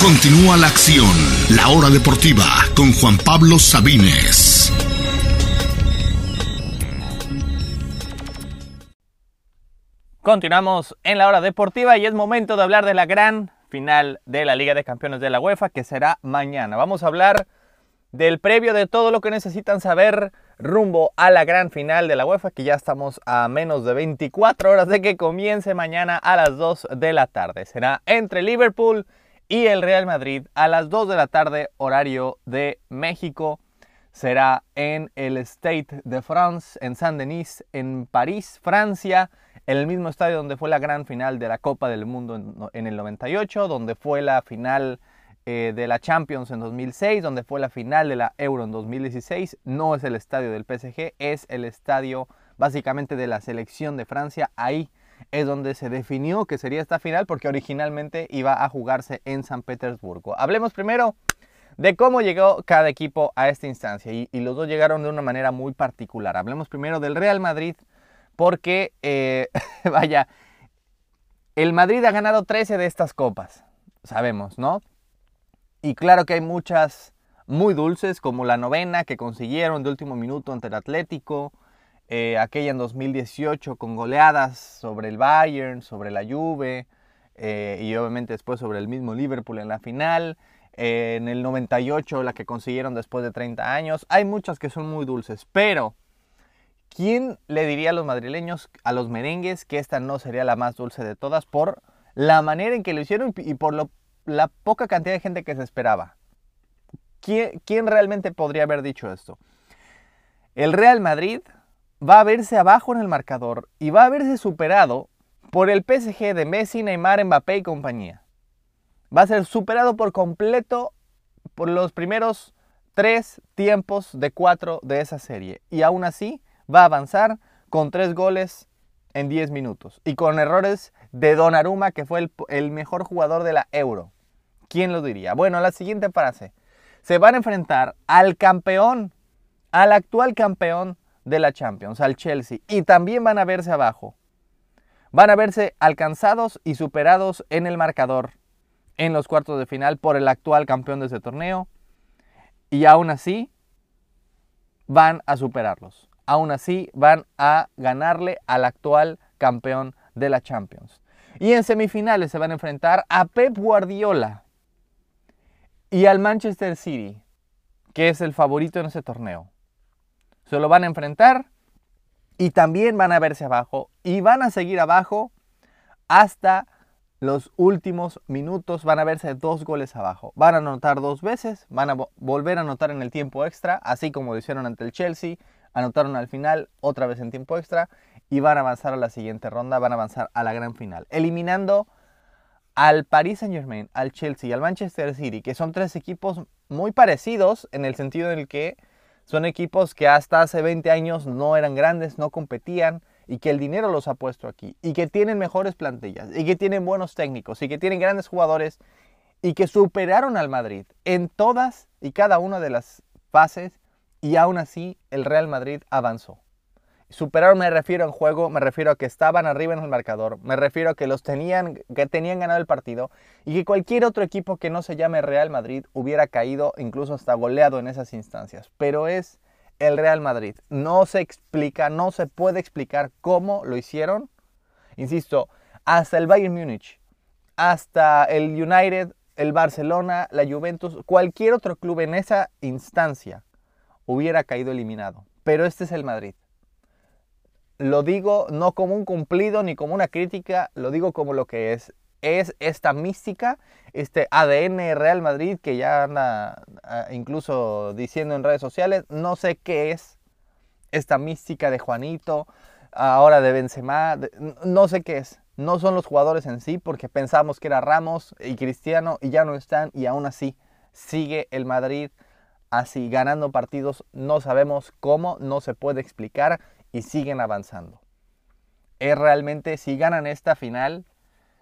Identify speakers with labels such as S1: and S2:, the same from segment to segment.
S1: Continúa la acción. La hora deportiva con Juan Pablo Sabines.
S2: Continuamos en la hora deportiva y es momento de hablar de la gran final de la Liga de Campeones de la UEFA que será mañana. Vamos a hablar del previo de todo lo que necesitan saber rumbo a la gran final de la UEFA que ya estamos a menos de 24 horas de que comience mañana a las 2 de la tarde. Será entre Liverpool el Real Madrid a las 2 de la tarde horario de México. Será en el State de France, en Saint-Denis, en París, Francia en el mismo estadio donde fue la gran final de la Copa del Mundo en, el 98, donde fue la final eh, de la Champions en 2006, donde fue la final de la Euro en 2016. No es el estadio del PSG, es el estadio básicamente de la selección de Francia. Ahí es donde se definió que sería esta final porque originalmente iba a jugarse en San Petersburgo. Hablemos primero de cómo llegó cada equipo a esta instancia y, y los dos llegaron de una manera muy particular. Hablemos primero del Real Madrid porque, eh, vaya, el Madrid ha ganado 13 de estas copas, sabemos, ¿no? Y claro que hay muchas muy dulces, como la novena que consiguieron de último minuto ante el Atlético, eh, aquella en 2018 con goleadas sobre el Bayern, sobre la Juve, eh, y obviamente después sobre el mismo Liverpool en la final. en el 98 la que consiguieron después de 30 años. Hay muchas que son muy dulces, pero ¿Quién le diría a los madrileños, a los merengues, que esta no sería la más dulce de todas por la manera en que lo hicieron y por la poca cantidad de gente que se esperaba? ¿Quién, ¿Quién realmente podría haber dicho esto? El Real Madrid va a verse abajo en el marcador y va a verse superado por el PSG de Messi, Neymar, Mbappé y compañía. Va a ser superado por completo por los primeros tres tiempos de cuatro de esa serie. Y aún así, va a avanzar con tres goles en 10 minutos y con errores de Donnarumma, que fue el, mejor jugador de la Euro. ¿Quién lo diría? Bueno, la siguiente frase. Se van a enfrentar al campeón, al actual campeón de la Champions, al Chelsea, y también van a verse abajo. Van a verse alcanzados y superados en el marcador en los cuartos de final por el actual campeón de ese torneo, y aún así van a superarlos aún así van a ganarle al actual campeón de la Champions. Y en semifinales se van a enfrentar a Pep Guardiola y al Manchester City, que es el favorito en ese torneo. Se lo van a enfrentar y también van a verse abajo y van a seguir abajo hasta los últimos minutos. Van a verse dos goles abajo. Van a anotar dos veces, van a volver a anotar en el tiempo extra, así como lo hicieron ante el Chelsea, anotaron al final, otra vez en tiempo extra, y van a avanzar a la siguiente ronda, van a avanzar a la gran final, eliminando al Paris Saint Germain, al Chelsea y al Manchester City, que son tres equipos muy parecidos en el sentido en el que son equipos que hasta hace 20 años no eran grandes, no competían y que el dinero los ha puesto aquí y que tienen mejores plantillas y que tienen buenos técnicos y que tienen grandes jugadores y que superaron al Madrid en todas y cada una de las fases y aún así el Real Madrid avanzó. Superaron me refiero en juego, me refiero a que estaban arriba en el marcador, me refiero a que los tenían, que tenían ganado el partido y que cualquier otro equipo que no se llame Real Madrid hubiera caído, incluso hasta goleado en esas instancias. Pero es el Real Madrid. No se explica, no se puede explicar cómo lo hicieron. Insisto, hasta el Bayern Múnich, hasta el United, el Barcelona, la Juventus, cualquier otro club en esa instancia hubiera caído eliminado. Pero este es el Madrid. Lo digo no como un cumplido ni como una crítica, lo digo como lo que es. Es esta mística, este ADN Real Madrid que ya anda ah, incluso diciendo en redes sociales, no sé qué es esta mística de Juanito, ahora de Benzema, no sé qué es. No son los jugadores en sí, porque pensamos que era Ramos y Cristiano y ya no están y aún así sigue el Madrid así ganando partidos, no sabemos cómo, no se puede explicar y siguen avanzando. Es realmente, si ganan esta final,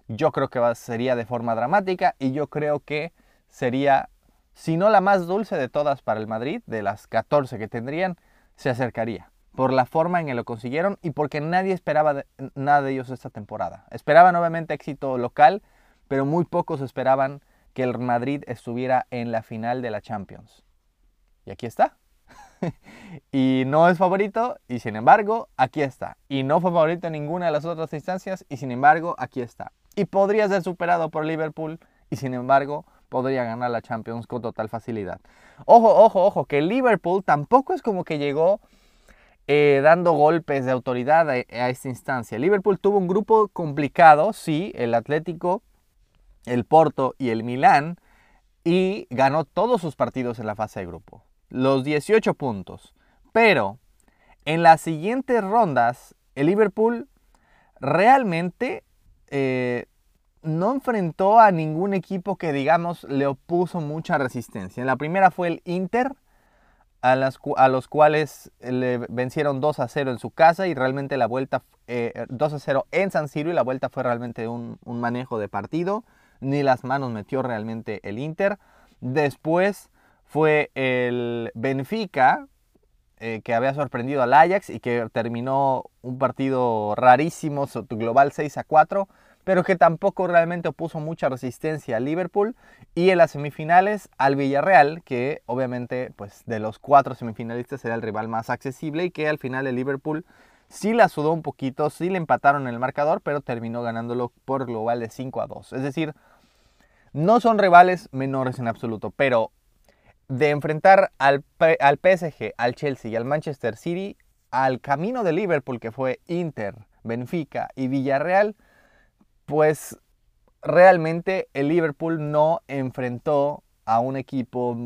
S2: yo creo que sería de forma dramática y yo creo que sería, si no la más dulce de todas para el Madrid, de las 14 que tendrían, se acercaría por la forma en que lo consiguieron y porque nadie esperaba nada de ellos esta temporada. Esperaban obviamente éxito local, pero muy pocos esperaban que el Madrid estuviera en la final de la Champions. Y aquí está. y no es favorito, y sin embargo, aquí está. Y no fue favorito en ninguna de las otras instancias, y sin embargo, aquí está. Y podría ser superado por Liverpool, y sin embargo, podría ganar la Champions con total facilidad. Ojo, ojo, ojo, que Liverpool tampoco es como que llegó eh, dando golpes de autoridad a, a, esta instancia. Liverpool tuvo un grupo complicado, sí, el Atlético, el Porto y el Milán, y ganó todos sus partidos en la fase de grupo los 18 puntos. Pero en las siguientes rondas, el Liverpool realmente eh, no enfrentó a ningún equipo que, digamos, le opuso mucha resistencia. En la primera fue el Inter, a, los cuales le vencieron 2 a 0 en su casa y realmente la vuelta, 2 eh, a 0 en San Siro y la vuelta fue realmente un manejo de partido. Ni las manos metió realmente el Inter. Después fue el Benfica, eh, que había sorprendido al Ajax y que terminó un partido rarísimo, global 6 a 4, pero que tampoco realmente opuso mucha resistencia al Liverpool. Y en las semifinales al Villarreal, que obviamente pues, de los cuatro semifinalistas era el rival más accesible y que al final el Liverpool sí la sudó un poquito, sí le empataron el marcador, pero terminó ganándolo por global de 5 a 2. Es decir, no son rivales menores en absoluto, pero de enfrentar al, al PSG, al Chelsea y al Manchester City al camino de Liverpool, que fue Inter, Benfica y Villarreal, pues realmente el Liverpool no enfrentó a un equipo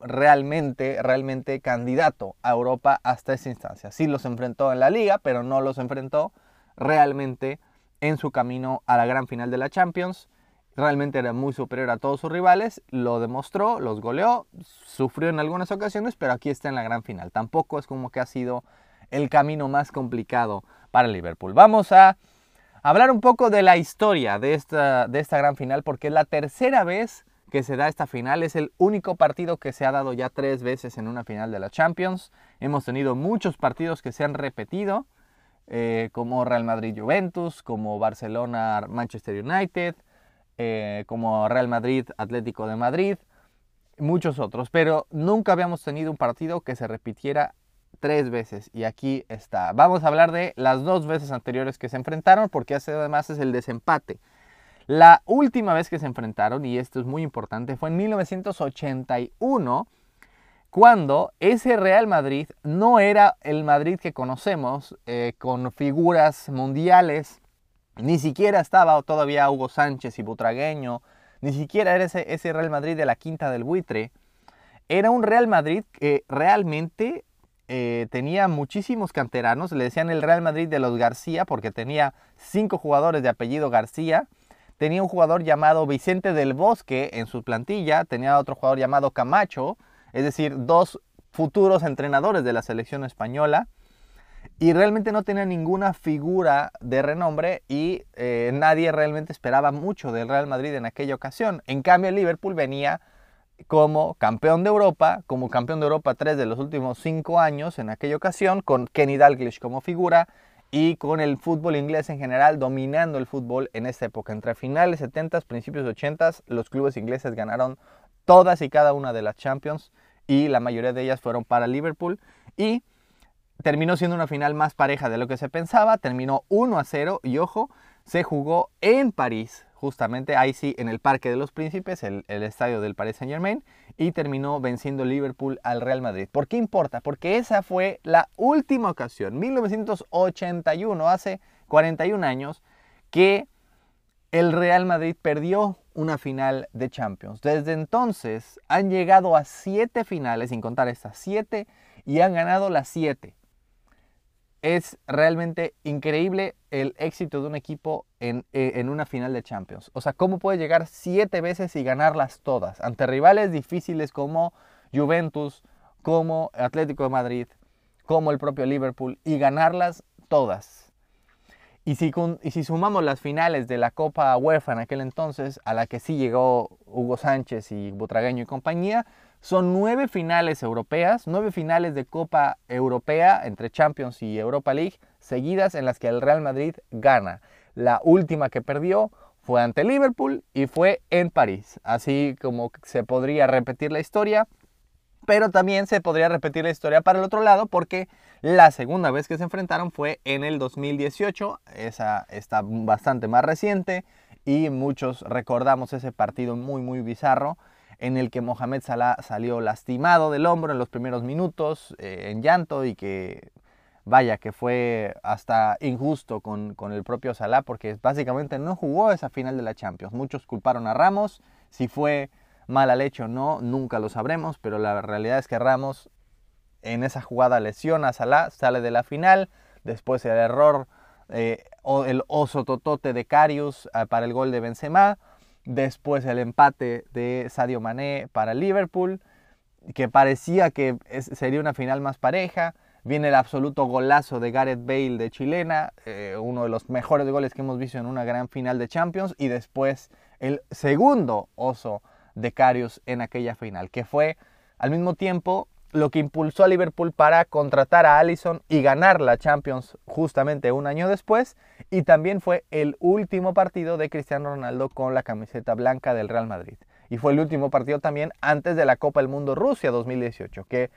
S2: realmente, realmente candidato a Europa hasta esa instancia. Sí los enfrentó en la liga, pero no los enfrentó realmente en su camino a la gran final de la Champions realmente era muy superior a todos sus rivales, lo demostró, los goleó, sufrió en algunas ocasiones, pero aquí está en la gran final. Tampoco es como que ha sido el camino más complicado para Liverpool. Vamos a hablar un poco de la historia de esta, de esta gran final, porque es la tercera vez que se da esta final. Es el único partido que se ha dado ya tres veces en una final de la Champions. Hemos tenido muchos partidos que se han repetido, eh, como Real Madrid-Juventus, como Barcelona-Manchester United, eh, como Real Madrid, Atlético de Madrid, muchos otros, pero nunca habíamos tenido un partido que se repitiera tres veces y aquí está. Vamos a hablar de las dos veces anteriores que se enfrentaron porque además es el desempate. La última vez que se enfrentaron, y esto es muy importante, fue en 1981, cuando ese Real Madrid no era el Madrid que conocemos, eh, con figuras mundiales ni siquiera estaba todavía Hugo Sánchez y Butragueño, ni siquiera era ese, ese Real Madrid de la quinta del buitre. Era un Real Madrid que realmente eh, tenía muchísimos canteranos, le decían el Real Madrid de los García porque tenía cinco jugadores de apellido García. Tenía un jugador llamado Vicente del Bosque en su plantilla, tenía otro jugador llamado Camacho, es decir, dos futuros entrenadores de la selección española y realmente no tenía ninguna figura de renombre y eh, nadie realmente esperaba mucho del Real Madrid en aquella ocasión. En cambio, el Liverpool venía como campeón de Europa, como campeón de Europa tres de los últimos cinco años en aquella ocasión, con Kenny Dalglish como figura y con el fútbol inglés en general dominando el fútbol en esta época. Entre finales 70, principios 80, los clubes ingleses ganaron todas y cada una de las Champions y la mayoría de ellas fueron para Liverpool y terminó siendo una final más pareja de lo que se pensaba, terminó 1 a 0 y ojo, se jugó en París, justamente ahí sí, en el Parque de los Príncipes, el, estadio del Paris Saint Germain, y terminó venciendo Liverpool al Real Madrid. ¿Por qué importa? Porque esa fue la última ocasión, 1981, hace 41 años, que el Real Madrid perdió una final de Champions. Desde entonces han llegado a siete finales, sin contar estas siete, y han ganado las siete es realmente increíble el éxito de un equipo eh, en, una final de Champions. O sea, cómo puede llegar siete veces y ganarlas todas ante rivales difíciles como Juventus, como Atlético de Madrid, como el propio Liverpool y ganarlas todas. Y si, y si sumamos las finales de la Copa UEFA en aquel entonces, a la que sí llegó Hugo Sánchez y Butragueño y compañía, son nueve finales europeas, nueve finales de Copa Europea entre Champions y Europa League seguidas en las que el Real Madrid gana. La última que perdió fue ante Liverpool y fue en París. Así como se podría repetir la historia, pero también se podría repetir la historia para el otro lado porque la segunda vez que se enfrentaron fue en el 2018. Esa está bastante más reciente y muchos recordamos ese partido muy muy bizarro en el que Mohamed Salah salió lastimado del hombro en los primeros minutos, eh, en llanto y que vaya que fue hasta injusto con, el propio Salah porque básicamente no jugó esa final de la Champions. Muchos culparon a Ramos, si fue mala leche o no, nunca lo sabremos, pero la realidad es que Ramos en esa jugada lesiona a Salah, sale de la final, después el error eh, o el oso totote de Carius eh, para el gol de Benzema, después el empate de Sadio Mané para Liverpool, que parecía que sería una final más pareja, Viene el absoluto golazo de Gareth Bale de chilena, eh, uno de los mejores goles que hemos visto en una gran final de Champions. Y después el segundo oso de Carius en aquella final, que fue al mismo tiempo lo que impulsó a Liverpool para contratar a Allison y ganar la Champions justamente un año después. Y también fue el último partido de Cristiano Ronaldo con la camiseta blanca del Real Madrid. Y fue el último partido también antes de la Copa del Mundo Rusia 2018, que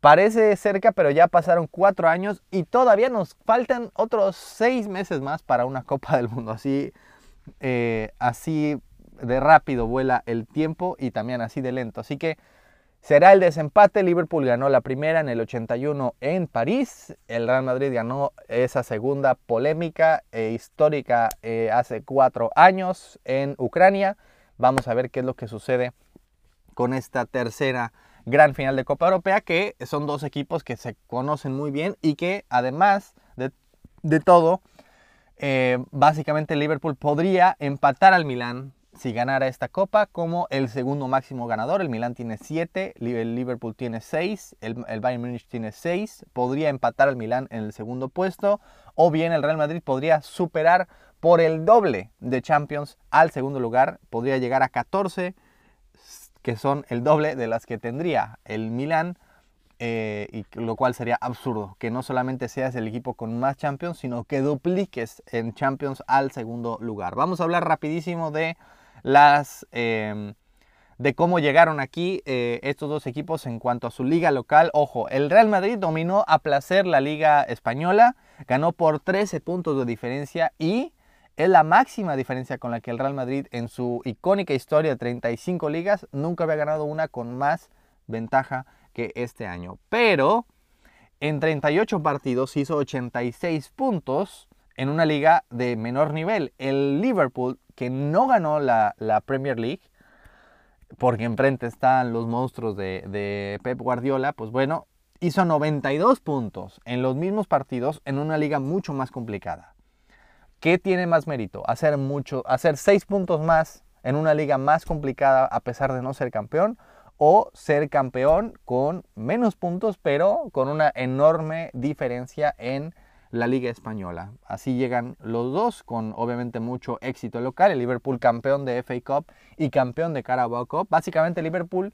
S2: Parece cerca, pero ya pasaron cuatro años y todavía nos faltan otros seis meses más para una Copa del Mundo. Así, eh, así de rápido vuela el tiempo y también así de lento. Así que será el desempate. Liverpool ganó la primera en el 81 en París. El Real Madrid ganó esa segunda polémica e histórica eh, hace cuatro años en Ucrania. Vamos a ver qué es lo que sucede con esta tercera gran final de Copa Europea, que son dos equipos que se conocen muy bien y que además de, todo, eh, básicamente Liverpool podría empatar al Milán si ganara esta copa como el segundo máximo ganador. El Milán tiene 7, el Liverpool tiene 6, el, el, Bayern Munich tiene 6. Podría empatar al Milán en el segundo puesto. O bien el Real Madrid podría superar por el doble de Champions al segundo lugar. Podría llegar a 14 que son el doble de las que tendría el Milan, eh, y lo cual sería absurdo, que no solamente seas el equipo con más Champions, sino que dupliques en Champions al segundo lugar. Vamos a hablar rapidísimo de las... Em, de cómo llegaron aquí eh, estos dos equipos en cuanto a su liga local. Ojo, el Real Madrid dominó a placer la liga española, ganó por 13 puntos de diferencia y es la máxima diferencia con la que el Real Madrid en su icónica historia de 35 ligas nunca había ganado una con más ventaja que este año. Pero en 38 partidos hizo 86 puntos en una liga de menor nivel. El Liverpool, que no ganó la, Premier League, porque enfrente están los monstruos de, Pep Guardiola, pues bueno, hizo 92 puntos en los mismos partidos en una liga mucho más complicada. ¿Qué tiene más mérito? Hacer mucho, hacer seis puntos más en una liga más complicada a pesar de no ser campeón o ser campeón con menos puntos pero con una enorme diferencia en la liga española. Así llegan los dos con obviamente mucho éxito local. El Liverpool campeón de FA Cup y campeón de Carabao Cup. Básicamente Liverpool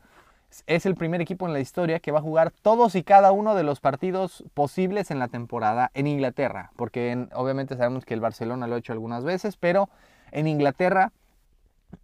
S2: es el primer equipo en la historia que va a jugar todos y cada uno de los partidos posibles en la temporada en Inglaterra, porque obviamente sabemos que el Barcelona lo ha hecho algunas veces, pero en Inglaterra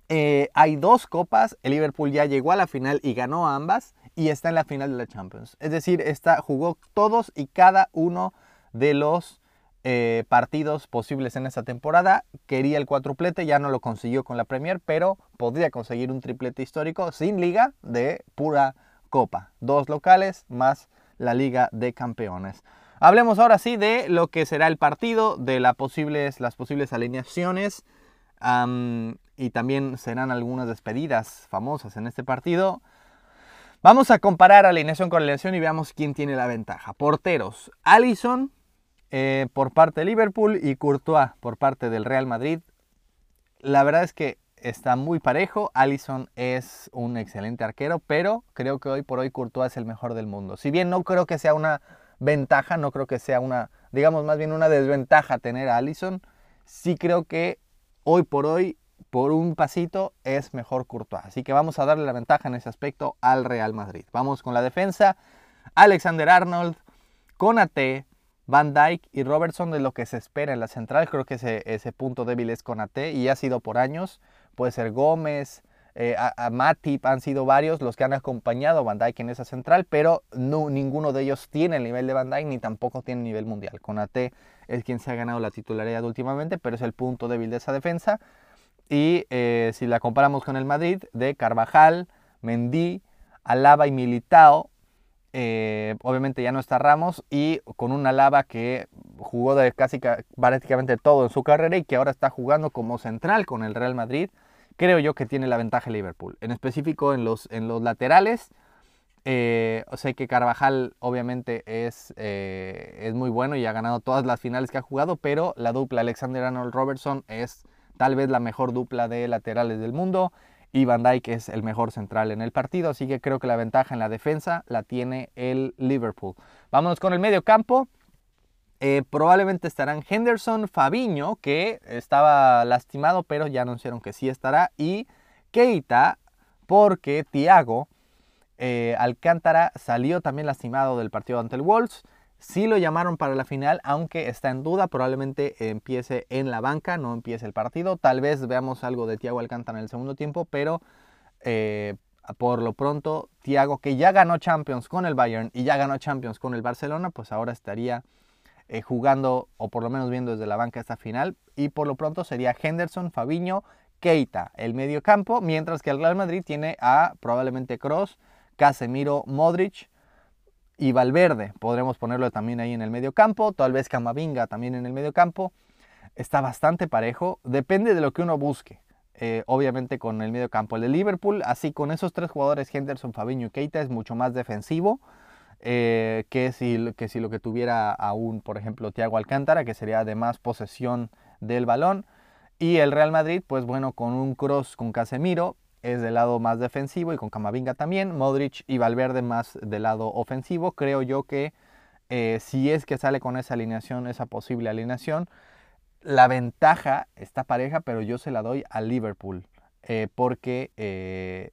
S2: eh, hay dos copas, el Liverpool ya llegó a la final y ganó ambas y está en la final de la Champions. Es decir, está, jugó todos y cada uno de los eh, partidos posibles en esta temporada. Quería el cuatruplete, ya no lo consiguió con la Premier, pero podría conseguir un triplete histórico sin liga de pura copa. Dos locales más la Liga de Campeones. Hablemos ahora sí de lo que será el partido, de las posibles, las posibles alineaciones y también serán algunas despedidas famosas en este partido. Vamos a comparar alineación con alineación y veamos quién tiene la ventaja. Porteros, Allison, eh, por parte de Liverpool y Courtois por parte del Real Madrid. La verdad es que está muy parejo. Allison es un excelente arquero, pero creo que hoy por hoy Courtois es el mejor del mundo. Si bien no creo que sea una ventaja, no creo que sea una, digamos más bien una desventaja tener a Allison, sí creo que hoy por hoy, por un pasito, es mejor Courtois. Así que vamos a darle la ventaja en ese aspecto al Real Madrid. Vamos con la defensa. Alexander Arnold, Conate, Van Dyke y Robertson de lo que se espera en la central. Creo que ese, punto débil es con AT y ha sido por años. Puede ser Gómez, eh, Matip, han sido varios los que han acompañado a Van Dyke en esa central, pero no, ninguno de ellos tiene el nivel de Van Dyke ni tampoco tiene el nivel mundial. Con AT es quien se ha ganado la titularidad últimamente, pero es el punto débil de esa defensa. Y eh, si la comparamos con el Madrid, de Carvajal, Mendy, Alaba y Militao, eh, obviamente ya no está Ramos y con una Alaba que jugó de casi prácticamente todo en su carrera y que ahora está jugando como central con el Real Madrid, creo yo que tiene la ventaja Liverpool. En específico en los, en los laterales, eh, sé que Carvajal obviamente es, eh, es muy bueno y ha ganado todas las finales que ha jugado, pero la dupla Alexander Arnold Robertson es tal vez la mejor dupla de laterales del mundo y Van Dijk es el mejor central en el partido, así que creo que la ventaja en la defensa la tiene el Liverpool. Vámonos con el medio campo. Eh, probablemente estarán Henderson, Fabiño, que estaba lastimado, pero ya anunciaron que sí estará, y Keita, porque Thiago eh, Alcántara salió también lastimado del partido ante el Wolves. Sí lo llamaron para la final, aunque está en duda, probablemente empiece en la banca, no empiece el partido. Tal vez veamos algo de Thiago Alcántara en el segundo tiempo, pero eh, por lo pronto, Thiago, que ya ganó Champions con el Bayern y ya ganó Champions con el Barcelona, pues ahora estaría eh, jugando o por lo menos viendo desde la banca esta final. Y por lo pronto sería Henderson, Fabiño, Keita, el medio campo, mientras que el Real Madrid tiene a probablemente Cross, Casemiro, Modric, y Valverde, podremos ponerlo también ahí en el medio campo, tal vez Camavinga también en el medio campo. Está bastante parejo, depende de lo que uno busque. Eh, obviamente con el medio campo. El de Liverpool, así con esos tres jugadores, Henderson, Fabinho y Keita, es mucho más defensivo eh, que, si, que si lo que tuviera aún, por ejemplo, Thiago Alcántara, que sería de más posesión del balón. Y el Real Madrid, pues bueno, con un cross con Casemiro, es del lado más defensivo y con Camavinga también. Modric y Valverde más del lado ofensivo. Creo yo que eh, si es que sale con esa alineación, esa posible alineación, la ventaja está pareja, pero yo se la doy a Liverpool. Eh, porque, eh,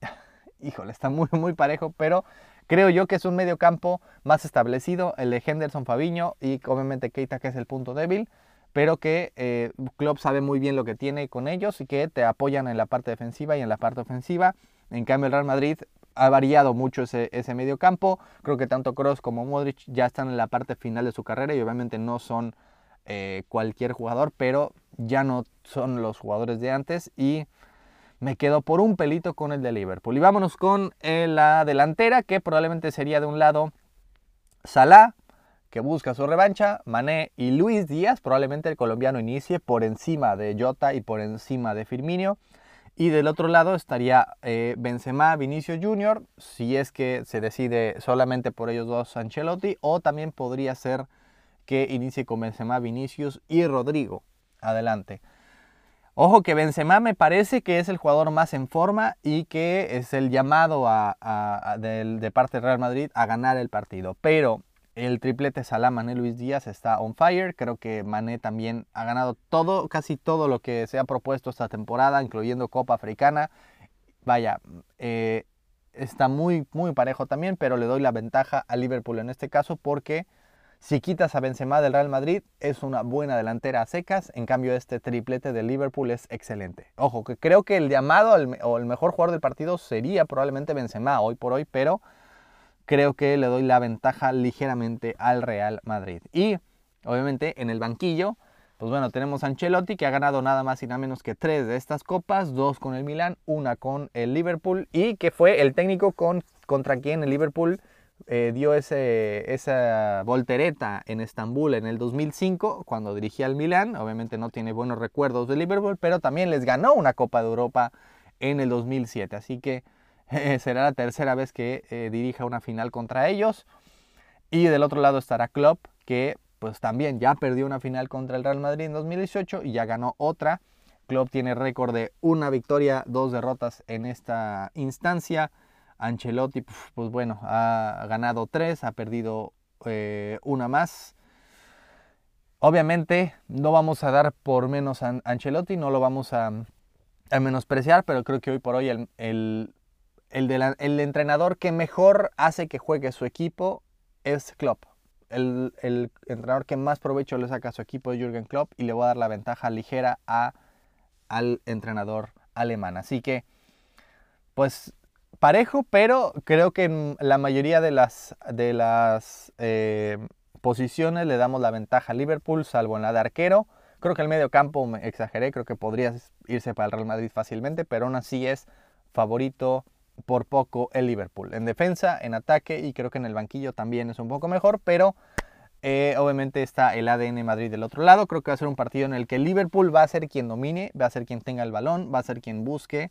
S2: híjole, está muy, muy parejo, pero creo yo que es un medio campo más establecido. El de Henderson Fabiño y obviamente Keita, que es el punto débil pero que eh, Klopp sabe muy bien lo que tiene con ellos y que te apoyan en la parte defensiva y en la parte ofensiva. En cambio, el Real Madrid ha variado mucho ese, ese medio campo. Creo que tanto Cross como Modric ya están en la parte final de su carrera y obviamente no son eh, cualquier jugador, pero ya no son los jugadores de antes y me quedo por un pelito con el de Liverpool. Y vámonos con eh, la delantera, que probablemente sería de un lado Salah, que busca su revancha, Mané y Luis Díaz, probablemente el colombiano inicie por encima de Jota y por encima de Firmino. Y del otro lado estaría eh, Benzema, Vinicio Jr., si es que se decide solamente por ellos dos Ancelotti, o también podría ser que inicie con Benzema, Vinicius y Rodrigo. Adelante. Ojo que Benzema me parece que es el jugador más en forma y que es el llamado de parte del Real Madrid a ganar el partido. Pero el triplete Salah, Mané, Luis Díaz está on fire. Creo que Mané también ha ganado todo, casi todo lo que se ha propuesto esta temporada, incluyendo Copa Africana. Vaya, eh, está muy, muy parejo también, pero le doy la ventaja a Liverpool en este caso porque si quitas a Benzema del Real Madrid es una buena delantera a secas. En cambio, este triplete de Liverpool es excelente. Ojo, que creo que el llamado o el mejor jugador del partido sería probablemente Benzema hoy por hoy, pero creo que le doy la ventaja ligeramente al Real Madrid. Y obviamente en el banquillo, pues bueno, tenemos a Ancelotti que ha ganado nada más y nada menos que tres de estas copas, dos con el Milan, una con el Liverpool y que fue el técnico con, contra quien el Liverpool eh, dio ese, esa voltereta en Estambul en el 2005 cuando dirigía al Milan. Obviamente no tiene buenos recuerdos de Liverpool, pero también les ganó una Copa de Europa en el 2007. Así que será la tercera vez que eh, dirija una final contra ellos. Y del otro lado estará Klopp, que pues también ya perdió una final contra el Real Madrid en 2018 y ya ganó otra. Klopp tiene récord de una victoria, dos derrotas en esta instancia. Ancelotti, pues bueno, ha ganado tres, ha perdido eh, una más. Obviamente no vamos a dar por menos a Ancelotti, no lo vamos a, menospreciar, pero creo que hoy por hoy el el, entrenador que mejor hace que juegue su equipo es Klopp. el, el entrenador que más provecho le saca a su equipo es Jürgen Klopp y le voy a dar la ventaja ligera a, al entrenador alemán. Así que, pues parejo, pero creo que en la mayoría de las, de las eh, posiciones le damos la ventaja a Liverpool, salvo en la de arquero. Creo que el medio campo, me exageré, creo que podría irse para el Real Madrid fácilmente, pero aún así es favorito por poco el Liverpool. En defensa, en ataque y creo que en el banquillo también es un poco mejor, pero eh, obviamente está el ADN Madrid del otro lado. Creo que va a ser un partido en el que Liverpool va a ser quien domine, va a ser quien tenga el balón, va a ser quien busque.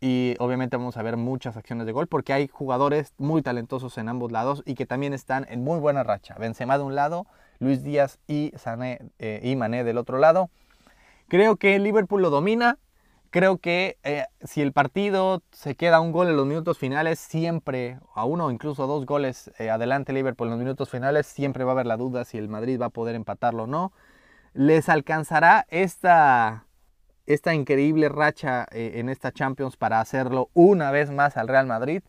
S2: Y obviamente vamos a ver muchas acciones de gol porque hay jugadores muy talentosos en ambos lados y que también están en muy buena racha. Benzema de un lado, Luis Díaz y, Sané, eh, y Mané del otro lado. Creo que Liverpool lo domina, Creo que eh, si el partido se queda un gol en los minutos finales, siempre, a uno o incluso dos goles eh, adelante Liverpool en los minutos finales, siempre va a haber la duda si el Madrid va a poder empatarlo o no. ¿Les alcanzará esta, esta increíble racha eh, en esta Champions para hacerlo una vez más al Real Madrid?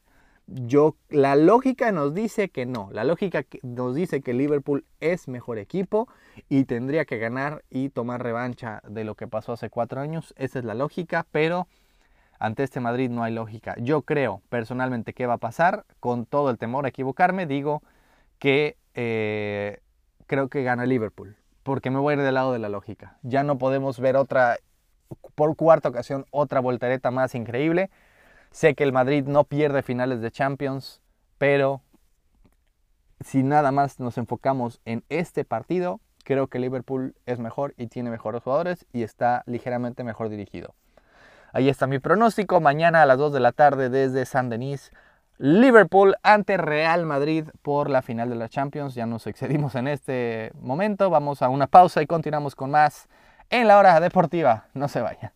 S2: Yo, la lógica nos dice que no. La lógica nos dice que Liverpool es mejor equipo y tendría que ganar y tomar revancha de lo que pasó hace cuatro años. Esa es la lógica, pero ante este Madrid no hay lógica. Yo creo personalmente que va a pasar, con todo el temor a equivocarme, digo que eh, creo que gana Liverpool, porque me voy a ir del lado de la lógica. Ya no podemos ver otra, por cuarta ocasión, otra voltereta más increíble. Sé que el Madrid no pierde finales de Champions, pero si nada más nos enfocamos en este partido, creo que Liverpool es mejor y tiene mejores jugadores y está ligeramente mejor dirigido. Ahí está mi pronóstico. Mañana a las 2 de la tarde desde San Denis. Liverpool ante Real Madrid por la final de la Champions. Ya nos excedimos en este momento. Vamos a una pausa y continuamos con más en la hora deportiva. No se vaya.